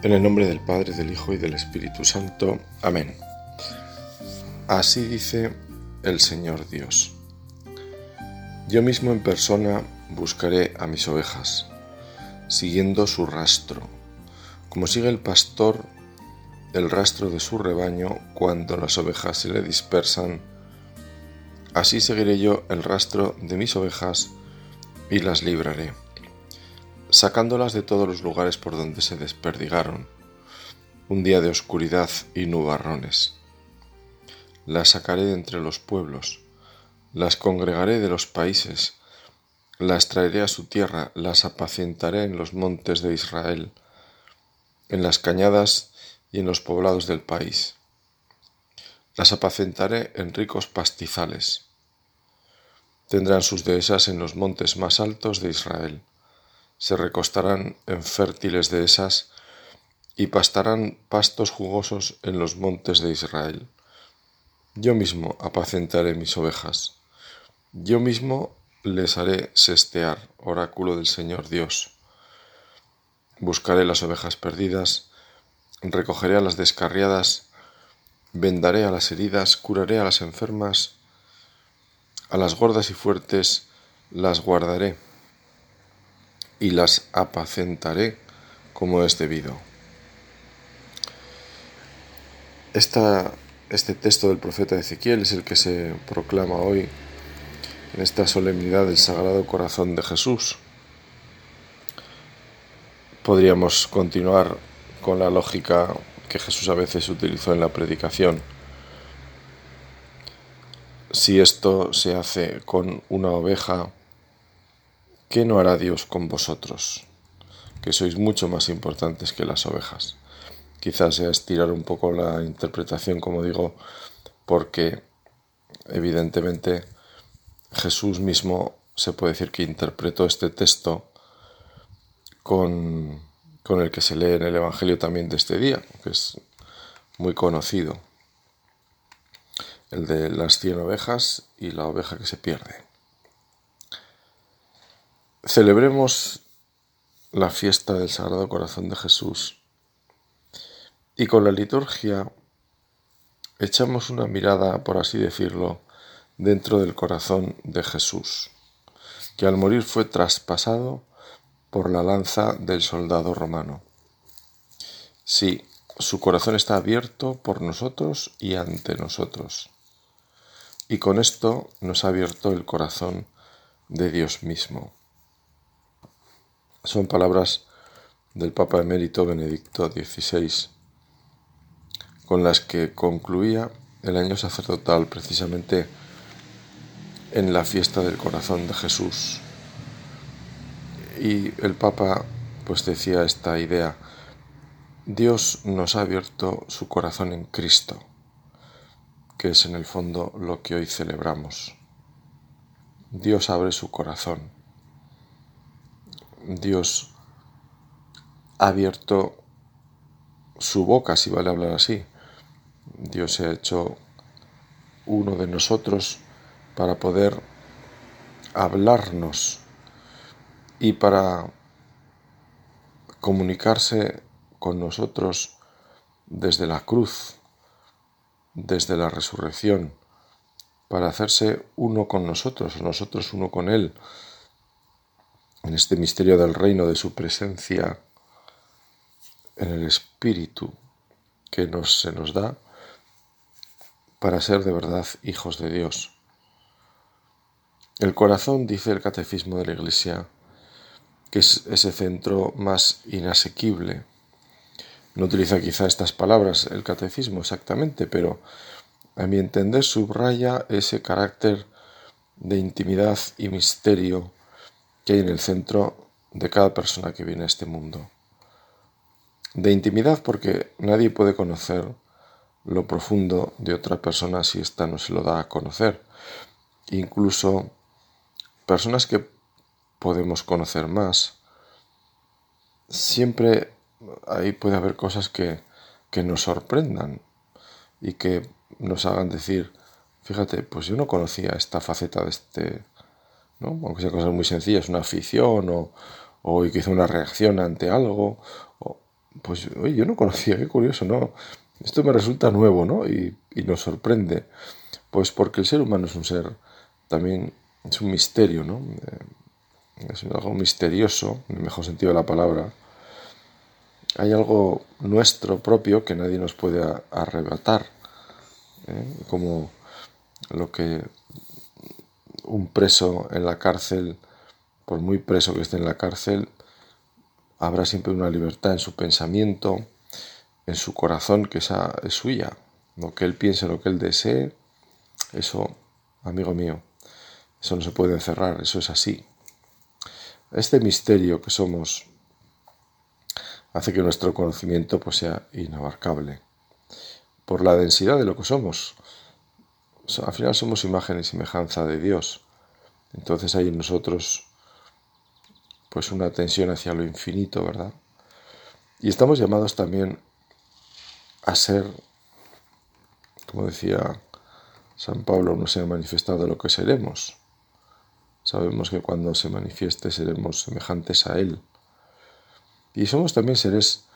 En el nombre del Padre, del Hijo y del Espíritu Santo. Amén. Así dice el Señor Dios. Yo mismo en persona buscaré a mis ovejas, siguiendo su rastro, como sigue el pastor el rastro de su rebaño cuando las ovejas se le dispersan. Así seguiré yo el rastro de mis ovejas y las libraré sacándolas de todos los lugares por donde se desperdigaron, un día de oscuridad y nubarrones. Las sacaré de entre los pueblos, las congregaré de los países, las traeré a su tierra, las apacentaré en los montes de Israel, en las cañadas y en los poblados del país. Las apacentaré en ricos pastizales. Tendrán sus dehesas en los montes más altos de Israel se recostarán en fértiles dehesas y pastarán pastos jugosos en los montes de Israel. Yo mismo apacentaré mis ovejas. Yo mismo les haré sestear, oráculo del Señor Dios. Buscaré las ovejas perdidas, recogeré a las descarriadas, vendaré a las heridas, curaré a las enfermas, a las gordas y fuertes las guardaré y las apacentaré como es debido. este texto del profeta Ezequiel es el que se proclama hoy en esta solemnidad del Sagrado Corazón de Jesús. Podríamos continuar con la lógica que Jesús a veces utilizó en la predicación. Si esto se hace con una oveja, ¿qué no hará Dios con vosotros? Que sois mucho más importantes que las ovejas. Quizás sea estirar un poco la interpretación, como digo, porque evidentemente Jesús mismo se puede decir que interpretó este texto con, con el que se lee en el Evangelio también de este día, que es muy conocido, el de las cien ovejas y la oveja que se pierde. Celebremos la fiesta del Sagrado Corazón de Jesús y con la liturgia echamos una mirada, por así decirlo, dentro del corazón de Jesús, que al morir fue traspasado por la lanza del soldado romano. Sí, su corazón está abierto por nosotros y ante nosotros. Y con esto nos ha abierto el corazón de Dios mismo. Son palabras del Papa emérito Benedicto XVI, con las que concluía el año sacerdotal precisamente en la fiesta del corazón de Jesús. Y el Papa pues decía esta idea, Dios nos ha abierto su corazón en Cristo, que es en el fondo lo que hoy celebramos. Dios abre su corazón Dios ha abierto su boca, si vale hablar así. Dios se ha hecho uno de nosotros para poder hablarnos y para comunicarse con nosotros desde la cruz, desde la resurrección, para hacerse uno con nosotros, nosotros uno con Él, en este misterio del reino de su presencia en el Espíritu que nos, se nos da para ser de verdad hijos de Dios. El corazón, dice el catecismo de la Iglesia, que es ese centro más inasequible. No utiliza quizá estas palabras el catecismo exactamente, pero a mi entender subraya ese carácter de intimidad y misterio que hay en el centro de cada persona que viene a este mundo. De intimidad porque nadie puede conocer lo profundo de otra persona si ésta no se lo da a conocer. Incluso personas que podemos conocer más, siempre ahí puede haber cosas que, que nos sorprendan y que nos hagan decir, fíjate, pues yo no conocía esta faceta de este, aunque sean cosas muy sencillas, una afición o, o que hizo una reacción ante algo. pues, oye, yo no conocía, qué curioso, ¿no? Esto me resulta nuevo, ¿no? Y, nos sorprende. Pues porque el ser humano es un ser también, es un misterio, ¿no? Eh, es algo misterioso, en el mejor sentido de la palabra. Hay algo nuestro propio que nadie nos puede arrebatar, ¿eh? como lo que un preso en la cárcel, por muy preso que esté en la cárcel, habrá siempre una libertad en su pensamiento, en su corazón, que esa es suya. Lo que él piense, lo que él desee, eso, amigo mío, eso no se puede encerrar, eso es así. Este misterio que somos hace que nuestro conocimiento pues, sea inabarcable por la densidad de lo que somos. Al final somos imagen y semejanza de Dios. Entonces hay en nosotros pues una tensión hacia lo infinito, ¿verdad? Y estamos llamados también a ser, como decía San Pablo, no se ha manifestado lo que seremos. Sabemos que cuando se manifieste seremos semejantes a Él. Y somos también seres,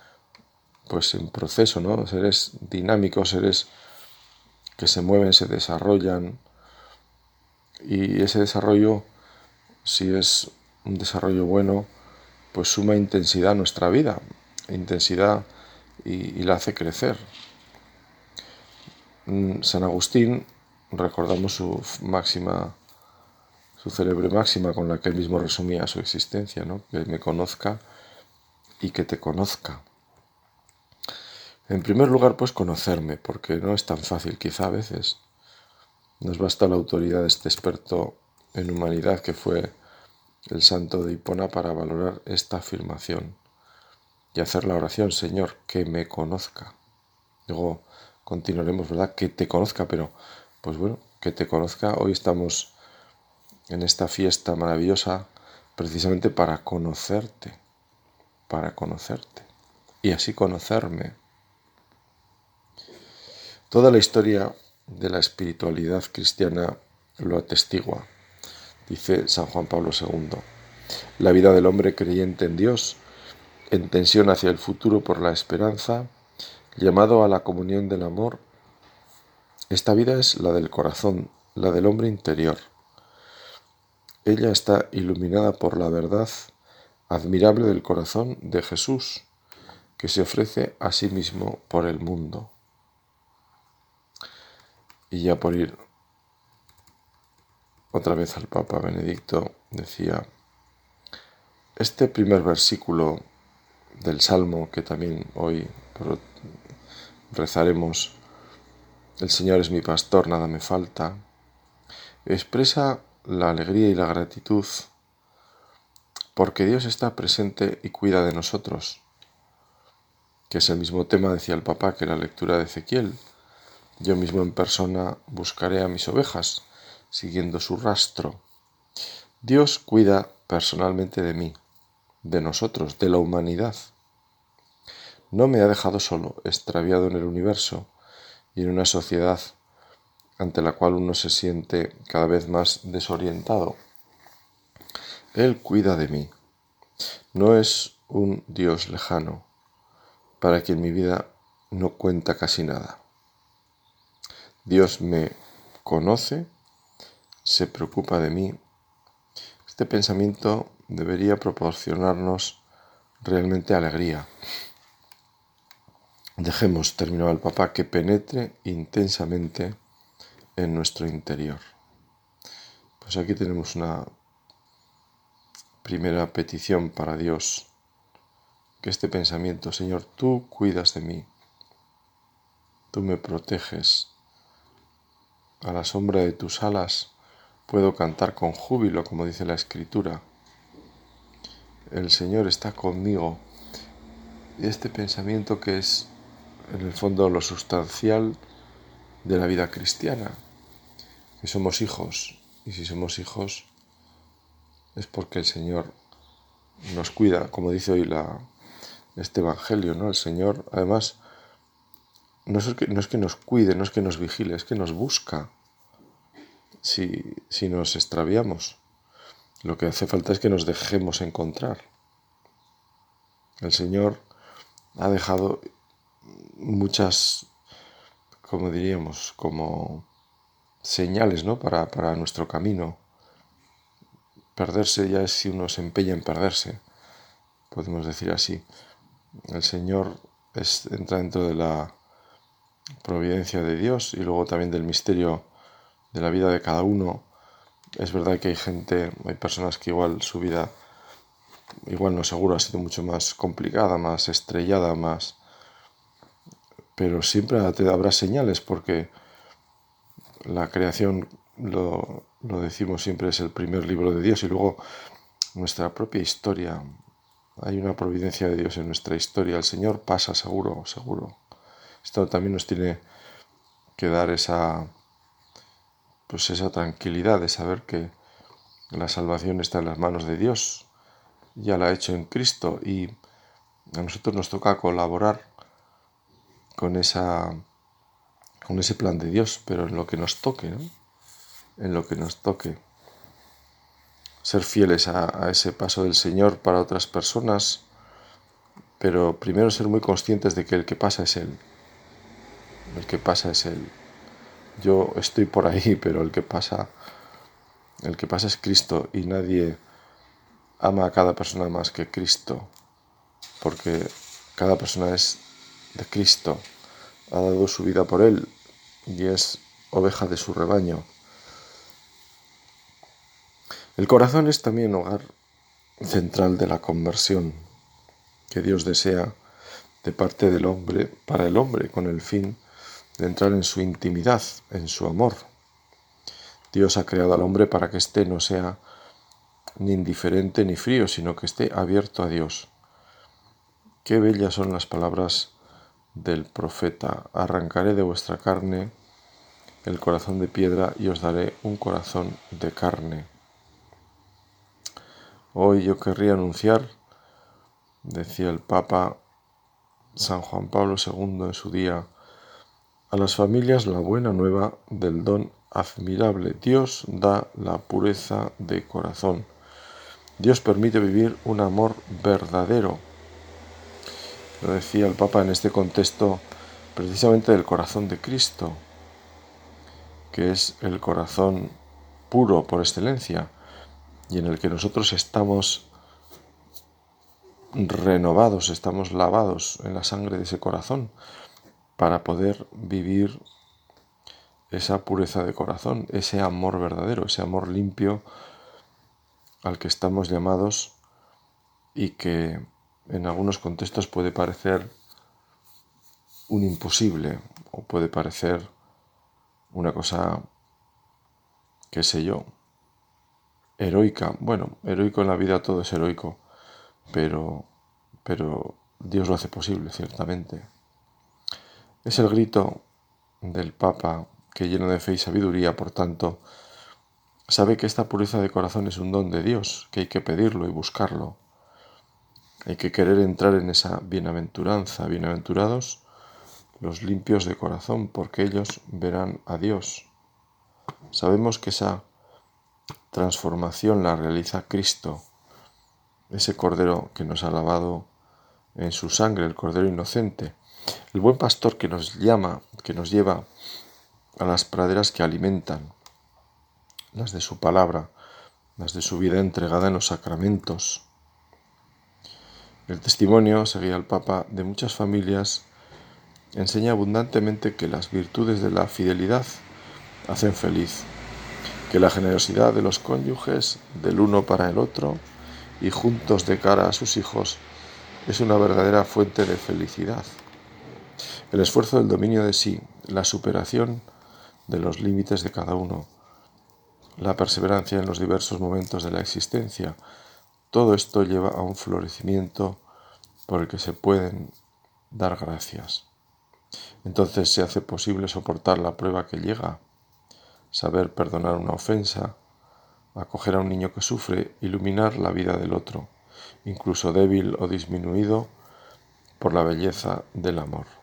pues en proceso, ¿no? Seres dinámicos, seres que se mueven, se desarrollan. Y ese desarrollo, si es un desarrollo bueno, pues suma intensidad a nuestra vida, intensidad y, la hace crecer. Mm, San Agustín, recordamos su máxima, su célebre máxima con la que él mismo resumía su existencia, ¿no? que me conozca y que te conozca. En primer lugar, pues conocerme, porque no es tan fácil quizá a veces. Nos basta la autoridad de este experto en humanidad que fue el santo de Hipona para valorar esta afirmación y hacer la oración, Señor, que me conozca. Luego continuaremos, ¿verdad? Que te conozca, pero pues bueno, que te conozca. Hoy estamos en esta fiesta maravillosa precisamente para conocerte, para conocerte y así conocerme. Toda la historia de la espiritualidad cristiana lo atestigua dice San Juan Pablo II. La vida del hombre creyente en Dios, en tensión hacia el futuro por la esperanza, llamado a la comunión del amor, esta vida es la del corazón, la del hombre interior. Ella está iluminada por la verdad admirable del corazón de Jesús, que se ofrece a sí mismo por el mundo. Y ya por ir otra vez al Papa Benedicto, decía, este primer versículo del Salmo que también hoy rezaremos, el Señor es mi pastor, nada me falta, expresa la alegría y la gratitud porque Dios está presente y cuida de nosotros, que es el mismo tema, decía el Papa, que la lectura de Ezequiel. Yo mismo en persona buscaré a mis ovejas siguiendo su rastro. Dios cuida personalmente de mí, de nosotros, de la humanidad. No me ha dejado solo, extraviado en el universo y en una sociedad ante la cual uno se siente cada vez más desorientado. Él cuida de mí. No es un Dios lejano, para quien mi vida no cuenta casi nada. Dios me conoce se preocupa de mí. Este pensamiento debería proporcionarnos realmente alegría. Dejemos, terminó el Papa, que penetre intensamente en nuestro interior. Pues aquí tenemos una primera petición para Dios. Que este pensamiento, Señor, tú cuidas de mí, tú me proteges. A la sombra de tus alas Puedo cantar con júbilo, como dice la escritura. El Señor está conmigo. Y este pensamiento que es, en el fondo, lo sustancial de la vida cristiana, que somos hijos. Y si somos hijos, es porque el Señor nos cuida, como dice hoy la, este Evangelio, ¿no? El Señor, además, no es, que, no es que nos cuide, no es que nos vigile, es que nos busca si, nos extraviamos. Lo que hace falta es que nos dejemos encontrar. El Señor ha dejado muchas, como diríamos, como señales ¿no? para, para nuestro camino. Perderse ya es si uno se empeña en perderse, podemos decir así. El Señor es, entra dentro de la providencia de Dios y luego también del misterio de la vida de cada uno. Es verdad que hay gente, hay personas que igual su vida, igual no seguro, ha sido mucho más complicada, más estrellada, más... Pero siempre habrá señales porque la creación, lo, lo decimos siempre, es el primer libro de Dios y luego nuestra propia historia. Hay una providencia de Dios en nuestra historia. El Señor pasa seguro, seguro. Esto también nos tiene que dar esa, pues esa tranquilidad de saber que la salvación está en las manos de Dios. Ya la ha hecho en Cristo y a nosotros nos toca colaborar con esa con ese plan de Dios, pero en lo que nos toque, ¿no? En lo que nos toque. Ser fieles a, a ese paso del Señor para otras personas, pero primero ser muy conscientes de que el que pasa es Él. El que pasa es Él. Yo estoy por ahí, pero el que pasa, el que pasa es Cristo y nadie ama a cada persona más que Cristo, porque cada persona es de Cristo ha dado su vida por él y es oveja de su rebaño. El corazón es también hogar central de la conversión que Dios desea de parte del hombre para el hombre con el fin de entrar en su intimidad, en su amor. Dios ha creado al hombre para que éste no sea ni indiferente ni frío, sino que esté abierto a Dios. Qué bellas son las palabras del profeta, arrancaré de vuestra carne el corazón de piedra y os daré un corazón de carne. Hoy yo querría anunciar, decía el Papa San Juan Pablo II en su día, a las familias la buena nueva del don admirable. Dios da la pureza de corazón. Dios permite vivir un amor verdadero lo decía el Papa en este contexto precisamente del corazón de Cristo, que es el corazón puro por excelencia y en el que nosotros estamos renovados, estamos lavados en la sangre de ese corazón para poder vivir esa pureza de corazón, ese amor verdadero, ese amor limpio al que estamos llamados y que en algunos contextos puede parecer un imposible o puede parecer una cosa, qué sé yo, heroica. Bueno, heroico en la vida todo es heroico, pero, pero Dios lo hace posible, ciertamente. Es el grito del Papa que lleno de fe y sabiduría, por tanto, sabe que esta pureza de corazón es un don de Dios, que hay que pedirlo y buscarlo. Hay que querer entrar en esa bienaventuranza. Bienaventurados los limpios de corazón, porque ellos verán a Dios. Sabemos que esa transformación la realiza Cristo, ese Cordero que nos ha lavado en su sangre, el Cordero inocente, el buen pastor que nos llama, que nos lleva a las praderas que alimentan, las de su palabra, las de su vida entregada en los sacramentos, el testimonio, seguía el Papa, de muchas familias enseña abundantemente que las virtudes de la fidelidad hacen feliz, que la generosidad de los cónyuges del uno para el otro y juntos de cara a sus hijos es una verdadera fuente de felicidad. El esfuerzo del dominio de sí, la superación de los límites de cada uno, la perseverancia en los diversos momentos de la existencia, todo esto lleva a un florecimiento por el que se pueden dar gracias. Entonces se hace posible soportar la prueba que llega, saber perdonar una ofensa, acoger a un niño que sufre, iluminar la vida del otro, incluso débil o disminuido por la belleza del amor.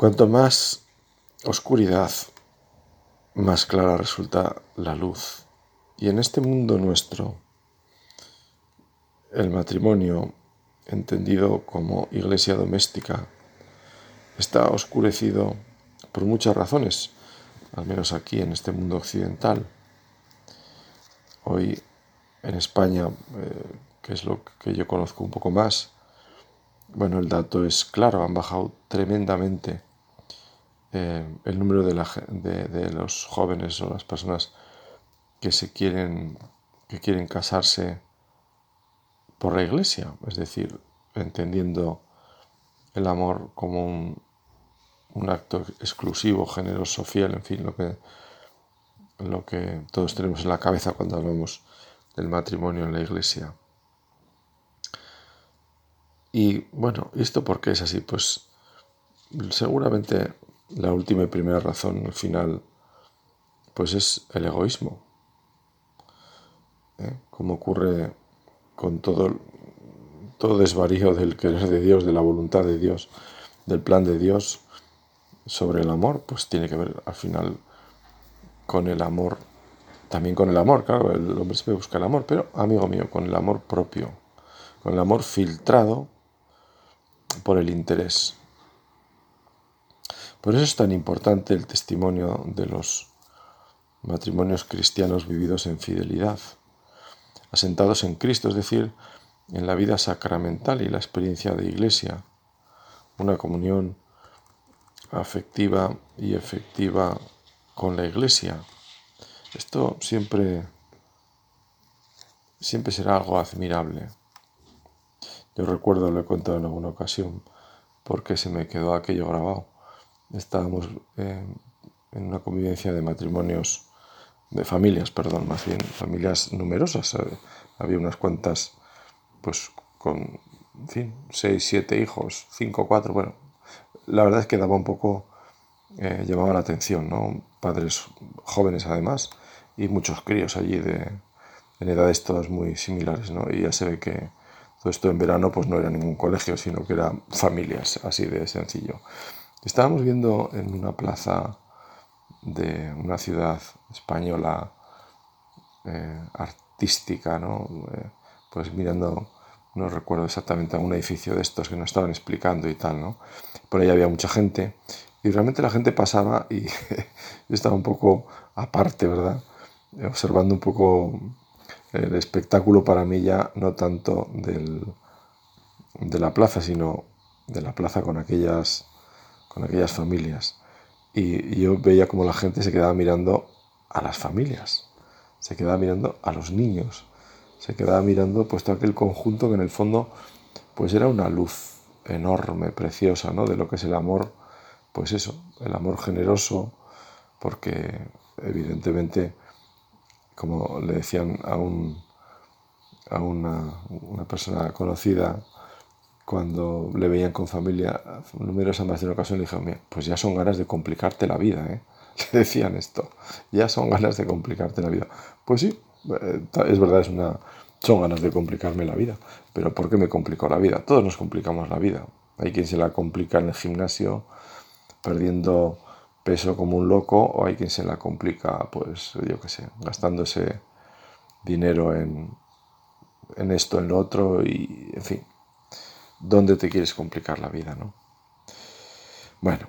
Cuanto más oscuridad, más clara resulta la luz. Y en este mundo nuestro, el matrimonio entendido como iglesia doméstica, está oscurecido por muchas razones, al menos aquí en este mundo occidental. Hoy en España, eh, que es lo que yo conozco un poco más, bueno, el dato es claro, han bajado tremendamente eh, el número de, los jóvenes o las personas que se quieren, que quieren casarse por la iglesia, es decir, entendiendo el amor como un, un acto exclusivo, generoso, fiel, en fin, lo que, lo que todos tenemos en la cabeza cuando hablamos del matrimonio en la iglesia. Y bueno, ¿esto por qué es así? Pues seguramente la última y primera razón al final pues es el egoísmo. ¿eh? Como ocurre con todo, todo desvarío del querer de Dios, de la voluntad de Dios, del plan de Dios sobre el amor, pues tiene que ver al final con el amor, también con el amor, claro, el hombre se busca el amor, pero amigo mío, con el amor propio, con el amor filtrado por el interés. Por eso es tan importante el testimonio de los matrimonios cristianos vividos en fidelidad, asentados en Cristo, es decir, en la vida sacramental y la experiencia de iglesia, una comunión afectiva y efectiva con la iglesia. Esto siempre, siempre será algo admirable. Yo recuerdo, lo he contado en alguna ocasión, porque se me quedó aquello grabado. Estábamos en una convivencia de matrimonios, de familias, perdón, más bien, familias numerosas. Había unas cuantas, pues con, en fin, seis, siete hijos, cinco, cuatro, bueno, la verdad es que daba un poco, eh, llamaba la atención, ¿no? Padres jóvenes además y muchos críos allí de, en edades todas muy similares, ¿no? Y ya se ve que todo esto en verano pues no era ningún colegio, sino que eran familias, así de sencillo. Estábamos viendo en una plaza de una ciudad española eh, artística, ¿no? Eh, pues mirando, no recuerdo exactamente, un edificio de estos que nos estaban explicando y tal, ¿no? Por ahí había mucha gente y realmente la gente pasaba y estaba un poco aparte, ¿verdad? Observando un poco el espectáculo para mí ya no tanto del, de la plaza, sino de la plaza con aquellas, con aquellas familias. Y, yo veía como la gente se quedaba mirando a las familias, se quedaba mirando a los niños, se quedaba mirando pues todo aquel conjunto que en el fondo pues era una luz enorme, preciosa, ¿no? De lo que es el amor, pues eso, el amor generoso, porque evidentemente como le decían a, un, a una, persona conocida cuando le veían con familia numerosas más de una ocasión, le dijeron, pues ya son ganas de complicarte la vida, ¿eh? Le decían esto, ya son ganas de complicarte la vida. Pues sí, eh, es verdad, es una, son ganas de complicarme la vida, pero ¿por qué me complicó la vida? Todos nos complicamos la vida. Hay quien se la complica en el gimnasio perdiendo peso como un loco o hay quien se la complica, pues yo qué sé, gastándose dinero en, en esto, en lo otro y, en fin, ¿dónde te quieres complicar la vida, no? Bueno,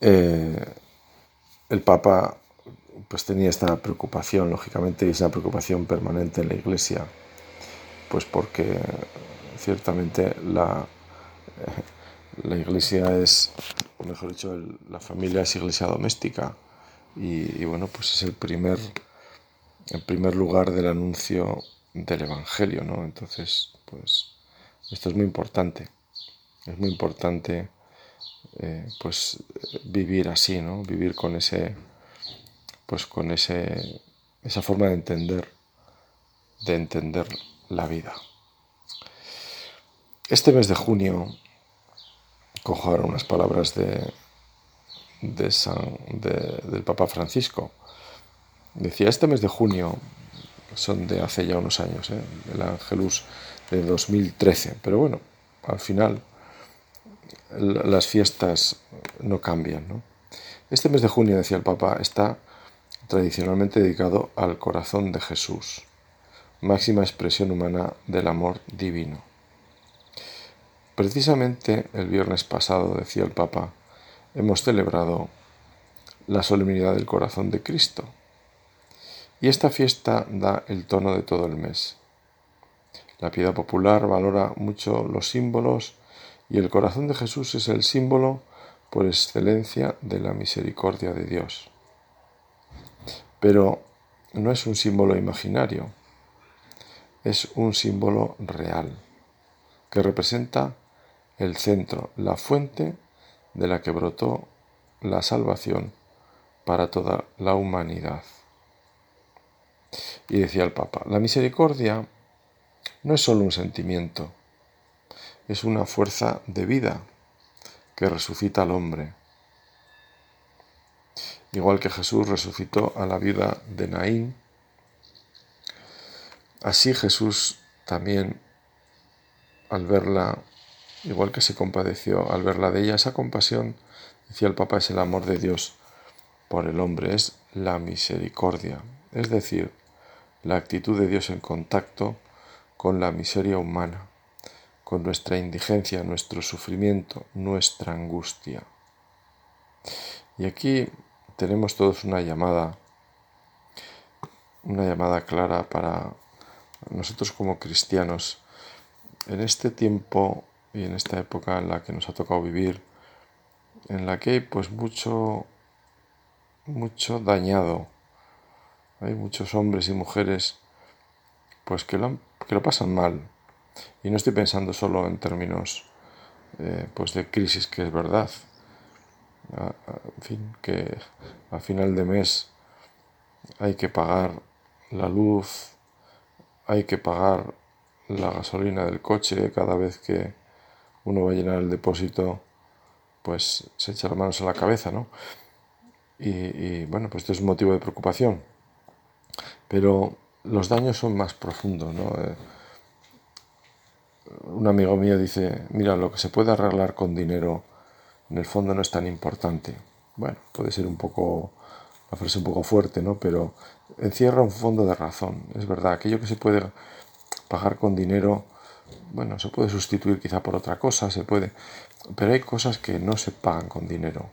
eh, el Papa pues tenía esta preocupación, lógicamente, y es una preocupación permanente en la Iglesia, pues porque ciertamente la, la Iglesia es o mejor dicho, la familia es iglesia doméstica. Y, bueno, pues es el primer, el primer lugar del anuncio del Evangelio, ¿no? Entonces, pues esto es muy importante. Es muy importante, eh, pues, vivir así, ¿no? Vivir con ese, pues, con ese, esa forma de entender, de entender la vida. Este mes de junio cojo ahora unas palabras de, de San, del Papa Francisco. Decía, este mes de junio, son de hace ya unos años, ¿eh? el Angelus de 2013, pero bueno, al final las fiestas no cambian. ¿no? Este mes de junio, decía el Papa, está tradicionalmente dedicado al corazón de Jesús, máxima expresión humana del amor divino. Precisamente el viernes pasado, decía el Papa, hemos celebrado la solemnidad del corazón de Cristo. Y esta fiesta da el tono de todo el mes. La piedad popular valora mucho los símbolos y el corazón de Jesús es el símbolo por excelencia de la misericordia de Dios. Pero no es un símbolo imaginario, es un símbolo real, que representa el centro, la fuente de la que brotó la salvación para toda la humanidad. Y decía el Papa, la misericordia no es solo un sentimiento, es una fuerza de vida que resucita al hombre. Igual que Jesús resucitó a la vida de Naín, así Jesús también al verla, igual que se compadeció al verla de ella, esa compasión, decía el Papa, es el amor de Dios por el hombre, es la misericordia, es decir, la actitud de Dios en contacto con la miseria humana, con nuestra indigencia, nuestro sufrimiento, nuestra angustia. Y aquí tenemos todos una llamada, una llamada clara para nosotros como cristianos, en este tiempo y en esta época en la que nos ha tocado vivir, en la que hay pues mucho mucho dañado. Hay muchos hombres y mujeres pues que lo, que lo pasan mal. Y no estoy pensando solo en términos eh, pues de crisis, que es verdad. en fin, que a final de mes hay que pagar la luz, hay que pagar la gasolina del coche cada vez que uno va a llenar el depósito, pues se echa las manos a la cabeza, ¿no? Y, bueno, pues esto es motivo de preocupación. Pero los daños son más profundos, ¿no? Eh, un amigo mío dice, mira, lo que se puede arreglar con dinero en el fondo no es tan importante. Bueno, puede ser un poco, una frase un poco fuerte, ¿no? Pero encierra un fondo de razón. Es verdad, aquello que se puede pagar con dinero, bueno, se puede sustituir quizá por otra cosa, se puede, pero hay cosas que no se pagan con dinero.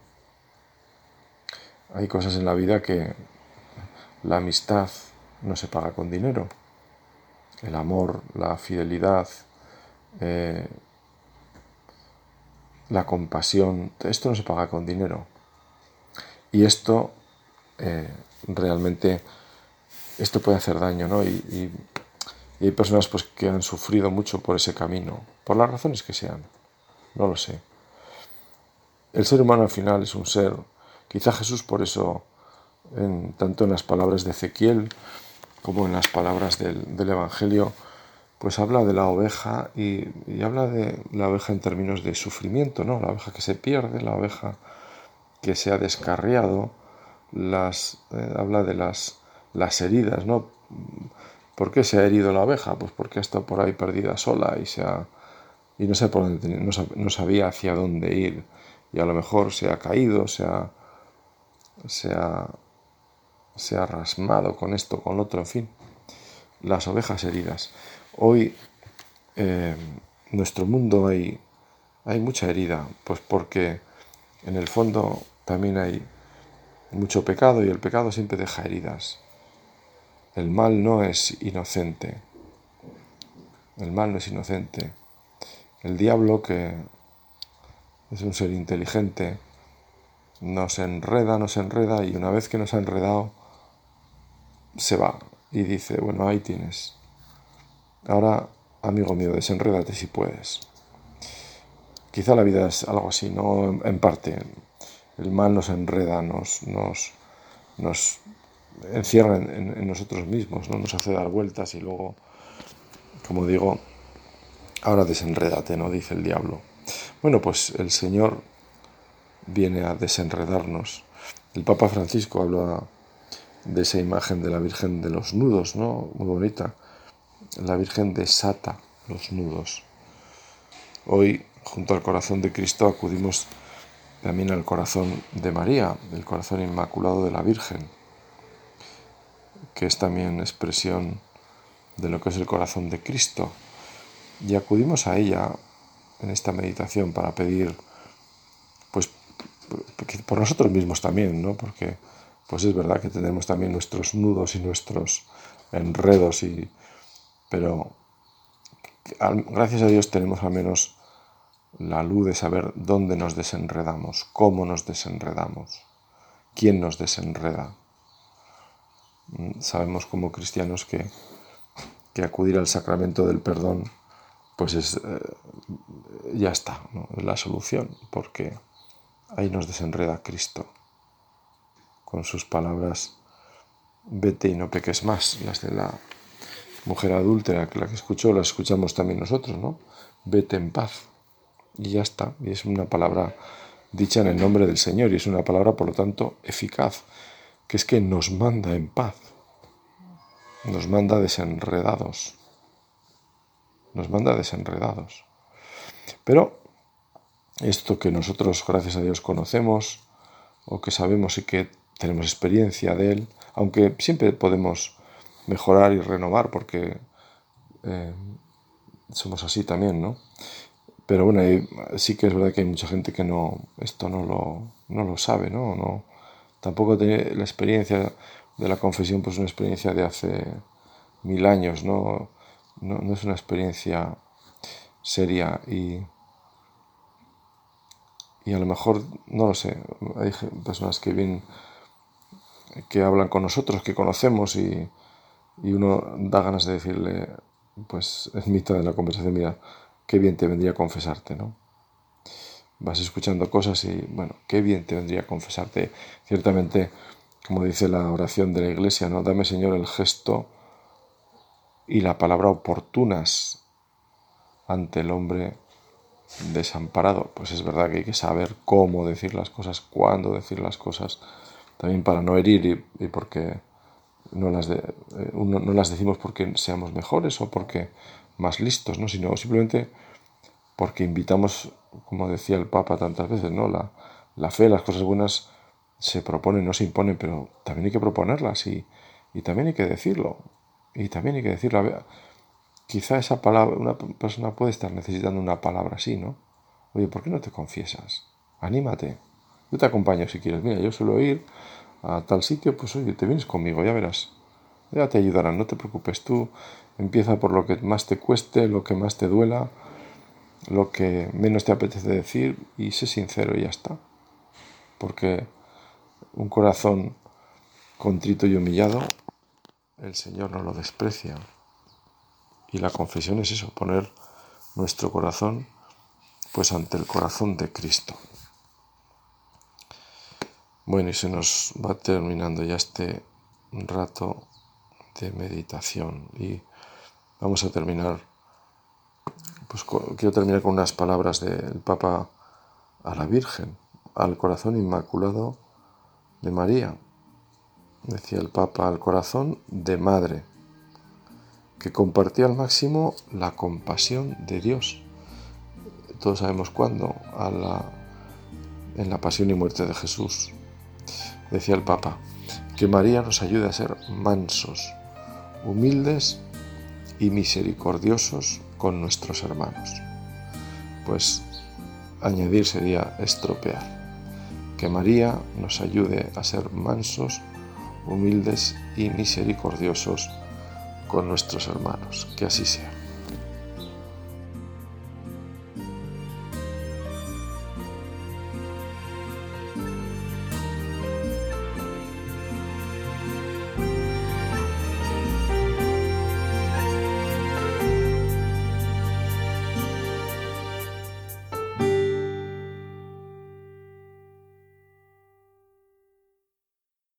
Hay cosas en la vida que la amistad no se paga con dinero. El amor, la fidelidad, eh, la compasión, esto no se paga con dinero. Y esto eh, realmente, esto puede hacer daño, ¿no? Y, hay personas pues, que han sufrido mucho por ese camino, por las razones que sean, no lo sé. El ser humano al final es un ser Quizá Jesús por eso, en, tanto en las palabras de Ezequiel como en las palabras del, Evangelio, pues habla de la oveja y, habla de la oveja en términos de sufrimiento, ¿no? La oveja que se pierde, la oveja que se ha descarriado, las, eh, habla de las, las heridas, ¿no? ¿Por qué se ha herido la oveja? Pues porque ha estado por ahí perdida sola y, se ha, y no, sé por dónde, no sabía hacia dónde ir y a lo mejor se ha caído, se ha, se ha, se ha rasmado con esto, con otro, en fin, las ovejas heridas. Hoy en eh, nuestro mundo hay, hay mucha herida, pues porque en el fondo también hay mucho pecado y el pecado siempre deja heridas. El mal no es inocente. El mal no es inocente. El diablo, que es un ser inteligente, nos enreda, nos enreda y una vez que nos ha enredado, se va y dice, bueno, ahí tienes. Ahora, amigo mío, desenrédate si puedes. Quizá la vida es algo así, ¿no? En parte, el mal nos enreda, nos, nos, nos encierra en, nosotros mismos, ¿no? Nos hace dar vueltas y luego, como digo, ahora desenrédate, ¿no? Dice el diablo. Bueno, pues el Señor viene a desenredarnos. El Papa Francisco habla de esa imagen de la Virgen de los nudos, ¿no? Muy bonita. La Virgen desata los nudos. Hoy, junto al corazón de Cristo, acudimos también al corazón de María, el corazón inmaculado de la Virgen, que es también expresión de lo que es el corazón de Cristo. Y acudimos a ella en esta meditación para pedir, pues, por nosotros mismos también, ¿no? Porque, pues es verdad que tenemos también nuestros nudos y nuestros enredos, y, pero gracias a Dios tenemos al menos la luz de saber dónde nos desenredamos, cómo nos desenredamos, quién nos desenreda. Mm, sabemos como cristianos que, que acudir al sacramento del perdón pues es, eh, ya está, es la solución, porque ahí nos desenreda Cristo con sus palabras, vete y no peques más, las de la mujer adúltera, la que escuchó, las escuchamos también nosotros, ¿no? Vete en paz. Y ya está, y es una palabra dicha en el nombre del Señor, y es una palabra, por lo tanto, eficaz, que es que nos manda en paz, nos manda desenredados nos manda desenredados. Pero esto que nosotros, gracias a Dios, conocemos o que sabemos y que tenemos experiencia de él, aunque siempre podemos mejorar y renovar porque eh, somos así también, ¿no? Pero bueno, sí que es verdad que hay mucha gente que no, esto no lo, no lo sabe, ¿no? no tampoco tiene la experiencia de la confesión, pues una experiencia de hace mil años, ¿no? no, es una experiencia seria y, y a lo mejor, no lo sé, hay personas que vienen, que hablan con nosotros, que conocemos y, y uno da ganas de decirle, pues en mitad de la conversación, mira, qué bien te vendría confesarte, ¿no? Vas escuchando cosas y, bueno, qué bien te vendría confesarte. Ciertamente, como dice la oración de la iglesia, ¿no? Dame, Señor, el gesto y la palabra oportunas ante el hombre desamparado. Pues es verdad que hay que saber cómo decir las cosas, cuándo decir las cosas, también para no herir y, porque no las, eh, no, las decimos porque seamos mejores o porque más listos, ¿no? sino simplemente porque invitamos, como decía el Papa tantas veces, ¿no? la, la fe, las cosas buenas se proponen, no se imponen, pero también hay que proponerlas y, y también hay que decirlo. Y también hay que decirlo, quizá esa palabra, una persona puede estar necesitando una palabra así, ¿no? Oye, ¿por qué no te confiesas? Anímate. Yo te acompaño si quieres. Mira, yo suelo ir a tal sitio, pues oye, te vienes conmigo, ya verás. Ya te ayudarán, no te preocupes. Tú empieza por lo que más te cueste, lo que más te duela, lo que menos te apetece decir y sé sincero y ya está. Porque un corazón contrito y humillado el Señor no lo desprecia. Y la confesión es eso, poner nuestro corazón pues ante el corazón de Cristo. Bueno, y se nos va terminando ya este rato de meditación y vamos a terminar pues quiero terminar con unas palabras del Papa a la Virgen, al corazón inmaculado de María decía el Papa, al corazón de madre, que compartía al máximo la compasión de Dios. Todos sabemos cuándo, en la pasión y muerte de Jesús. Decía el Papa, que María nos ayude a ser mansos, humildes y misericordiosos con nuestros hermanos. Pues añadir sería estropear. Que María nos ayude a ser mansos, humildes y misericordiosos con nuestros hermanos. Que así sea.